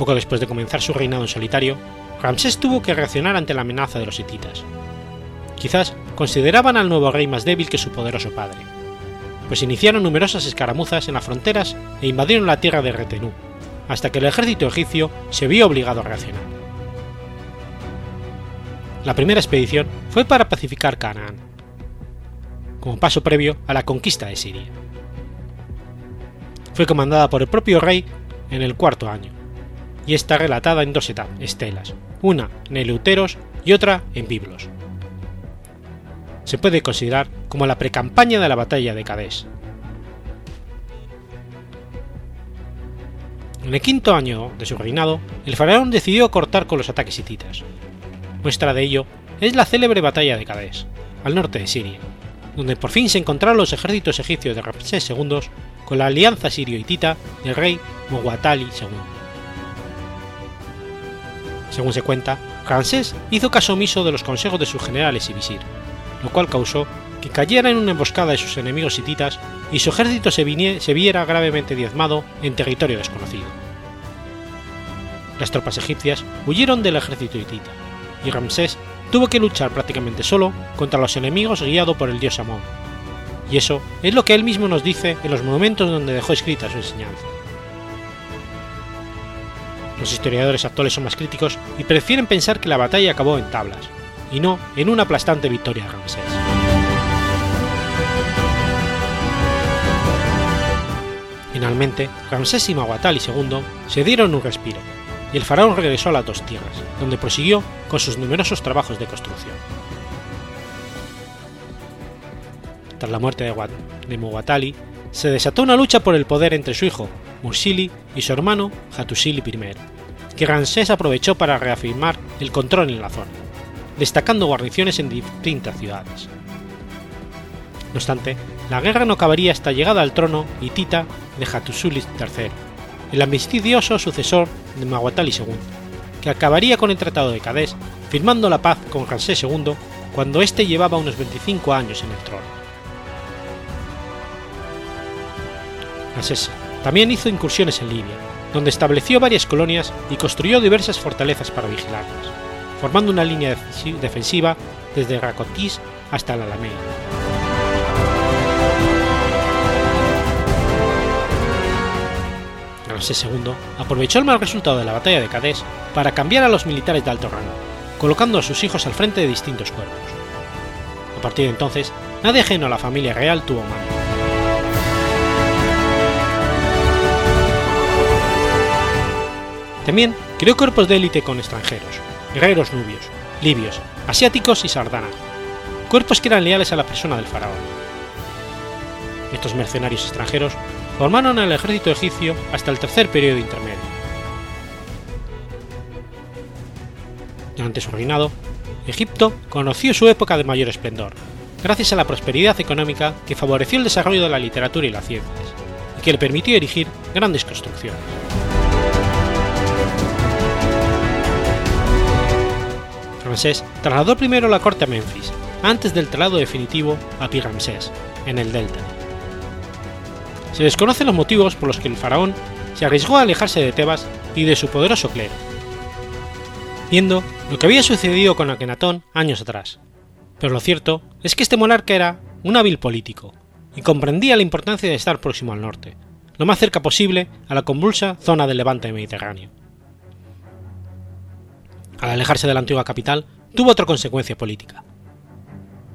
Poco después de comenzar su reinado en solitario, Ramsés tuvo que reaccionar ante la amenaza de los hititas. Quizás consideraban al nuevo rey más débil que su poderoso padre, pues iniciaron numerosas escaramuzas en las fronteras e invadieron la tierra de Retenú, hasta que el ejército egipcio se vio obligado a reaccionar. La primera expedición fue para pacificar Canaán, como paso previo a la conquista de Siria. Fue comandada por el propio rey en el cuarto año, y está relatada en dos estelas, una en Eleuteros y otra en Biblos. Se puede considerar como la precampaña de la batalla de Kadesh, En el quinto año de su reinado, el faraón decidió cortar con los ataques hititas. Muestra de ello es la célebre batalla de Kadesh, al norte de Siria, donde por fin se encontraron los ejércitos egipcios de Ramsés II con la alianza sirio-hitita del rey Muwatalli II. Según se cuenta, Ramsés hizo caso omiso de los consejos de sus generales y visir, lo cual causó que cayera en una emboscada de sus enemigos hititas y su ejército se, viera gravemente diezmado en territorio desconocido. Las tropas egipcias huyeron del ejército hitita, y Ramsés tuvo que luchar prácticamente solo contra los enemigos guiado por el dios Amón, y eso es lo que él mismo nos dice en los monumentos donde dejó escrita su enseñanza. Los historiadores actuales son más críticos y prefieren pensar que la batalla acabó en tablas, y no en una aplastante victoria de Ramsés. Finalmente, Ramsés y Mahuatali II se dieron un respiro, y el faraón regresó a las dos tierras, donde prosiguió con sus numerosos trabajos de construcción. Tras la muerte de, Wat se desató una lucha por el poder entre su hijo, Mursili, y su hermano, Hattusili I, que Ramsés aprovechó para reafirmar el control en la zona, destacando guarniciones en distintas ciudades. No obstante, la guerra no acabaría hasta llegada al trono hitita de Hattusili III, el ambicioso sucesor de Mahuatali II, que acabaría con el Tratado de Cadés, firmando la paz con Ramsés II cuando éste llevaba unos 25 años en el trono. Ramsés también hizo incursiones en Libia, donde estableció varias colonias y construyó diversas fortalezas para vigilarlas, formando una línea defensiva desde Racotis hasta la Alameda. Ramsés II aprovechó el mal resultado de la batalla de Cadés para cambiar a los militares de alto rango, colocando a sus hijos al frente de distintos cuerpos. A partir de entonces, nadie ajeno a la familia real tuvo mando. También creó cuerpos de élite con extranjeros, guerreros nubios, libios, asiáticos y sardanas, cuerpos que eran leales a la persona del faraón. Estos mercenarios extranjeros formaron el ejército egipcio hasta el tercer periodo intermedio. Durante su reinado, Egipto conoció su época de mayor esplendor, gracias a la prosperidad económica que favoreció el desarrollo de la literatura y las ciencias, y que le permitió erigir grandes construcciones. Ramsés trasladó primero la corte a Memphis, antes del traslado definitivo a Pi Ramsés, en el delta. Se desconocen los motivos por los que el faraón se arriesgó a alejarse de Tebas y de su poderoso clero, viendo lo que había sucedido con Akenatón años atrás. Pero lo cierto es que este monarca era un hábil político y comprendía la importancia de estar próximo al norte, lo más cerca posible a la convulsa zona del levante mediterráneo. Al alejarse de la antigua capital, tuvo otra consecuencia política.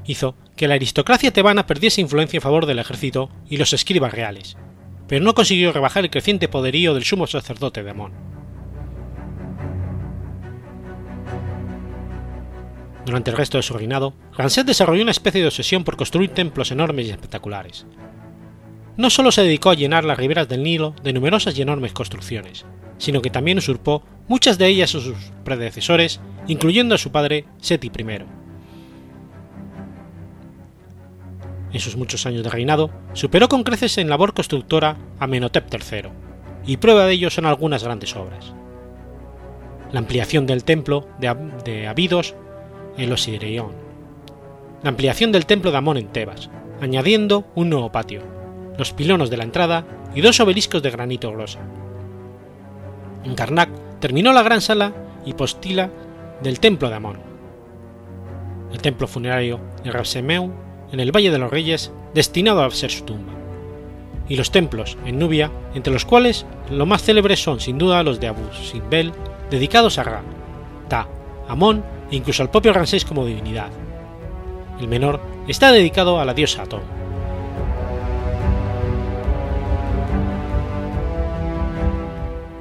Hizo que la aristocracia tebana perdiese influencia en favor del ejército y los escribas reales, pero no consiguió rebajar el creciente poderío del sumo sacerdote de Amón. Durante el resto de su reinado, Ramsés desarrolló una especie de obsesión por construir templos enormes y espectaculares. No solo se dedicó a llenar las riberas del Nilo de numerosas y enormes construcciones, sino que también usurpó muchas de ellas a sus predecesores, incluyendo a su padre Seti I. En sus muchos años de reinado, superó con creces en labor constructora a Menotep III, y prueba de ello son algunas grandes obras. La ampliación del templo de, Abidos en los la ampliación del templo de Amón en Tebas, añadiendo un nuevo patio, los pilonos de la entrada y dos obeliscos de granito glosa. En Karnak terminó la gran sala y postila del templo de Amón. El templo funerario de Rapsemeu en el Valle de los Reyes, destinado a ser su tumba. Y los templos en Nubia, entre los cuales los más célebres son sin duda los de Abu Simbel, dedicados a Ra, Ta, Amón e incluso al propio Ramsés como divinidad. El menor está dedicado a la diosa Atón.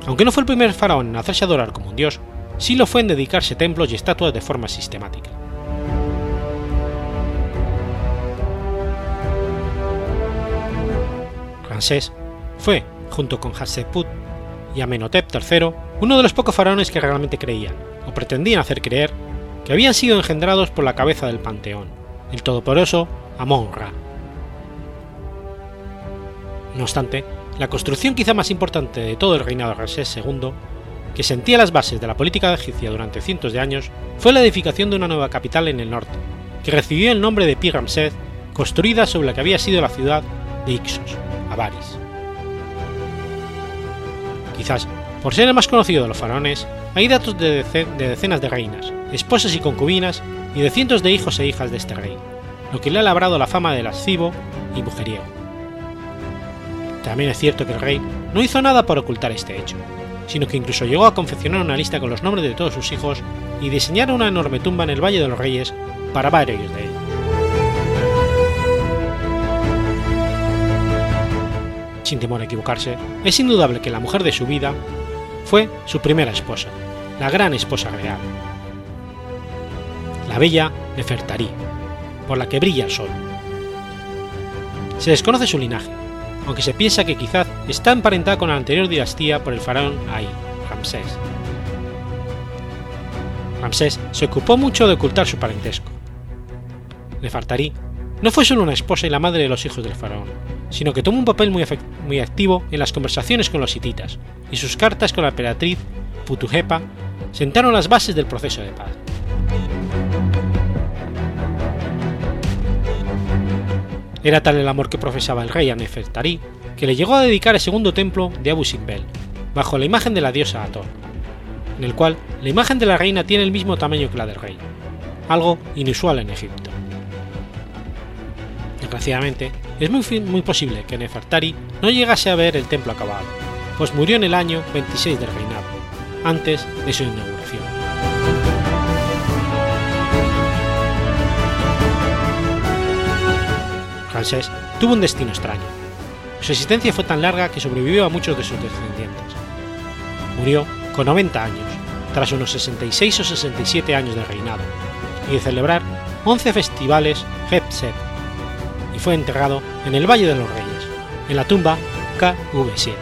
Aunque no fue el primer faraón en hacerse adorar como un dios, sí lo fue en dedicarse templos y estatuas de forma sistemática. Ramsés fue, junto con Hatshepsut y Amenhotep III, uno de los pocos faraones que realmente creían, o pretendían hacer creer, que habían sido engendrados por la cabeza del panteón, el todopoderoso Amon-Ra. No obstante, la construcción quizá más importante de todo el reinado de Ramsés II, que sentía las bases de la política egipcia durante cientos de años, fue la edificación de una nueva capital en el norte, que recibió el nombre de Pi Ramsés, construida sobre la que había sido la ciudad de Ixos, Avaris. Quizás por ser el más conocido de los faraones, hay datos de, de decenas de reinas, esposas y concubinas y de cientos de hijos e hijas de este rey, lo que le ha labrado la fama de lascivo y mujeriego. También es cierto que el rey no hizo nada por ocultar este hecho, sino que incluso llegó a confeccionar una lista con los nombres de todos sus hijos y diseñar una enorme tumba en el Valle de los Reyes para varios de ellos. Sin temor a equivocarse, es indudable que la mujer de su vida fue su primera esposa, la gran esposa real, la bella Nefertari, por la que brilla el sol. Se desconoce su linaje, aunque se piensa que quizás está emparentada con la anterior dinastía por el faraón Ai, Ramsés. Ramsés se ocupó mucho de ocultar su parentesco. Nefertari no fue solo una esposa y la madre de los hijos del faraón, sino que tomó un papel muy, muy activo en las conversaciones con los hititas, y sus cartas con la emperatriz Putujepa sentaron las bases del proceso de paz. Era tal el amor que profesaba el rey a Nefertari que le llegó a dedicar el segundo templo de Abu Simbel, bajo la imagen de la diosa Ator, en el cual la imagen de la reina tiene el mismo tamaño que la del rey, algo inusual en Egipto. Desgraciadamente, es muy, muy posible que Nefertari no llegase a ver el templo acabado, pues murió en el año 26 del reinado, antes de su inauguración. Tuvo un destino extraño. Su existencia fue tan larga que sobrevivió a muchos de sus descendientes. Murió con 90 años, tras unos 66 o 67 años de reinado, y de celebrar 11 festivales Hepset, y fue enterrado en el Valle de los Reyes, en la tumba KV7.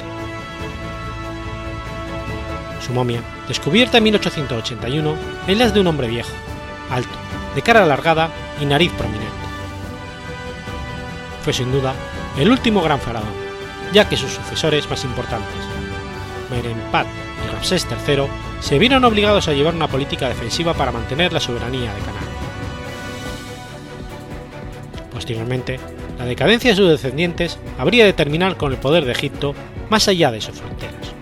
Su momia, descubierta en 1881, es la de un hombre viejo, alto, de cara alargada y nariz prominente. Fue sin duda el último gran faraón, ya que sus sucesores más importantes, Merenpat y Ramsés III, se vieron obligados a llevar una política defensiva para mantener la soberanía de Canaán. Posteriormente, la decadencia de sus descendientes habría de terminar con el poder de Egipto más allá de sus fronteras.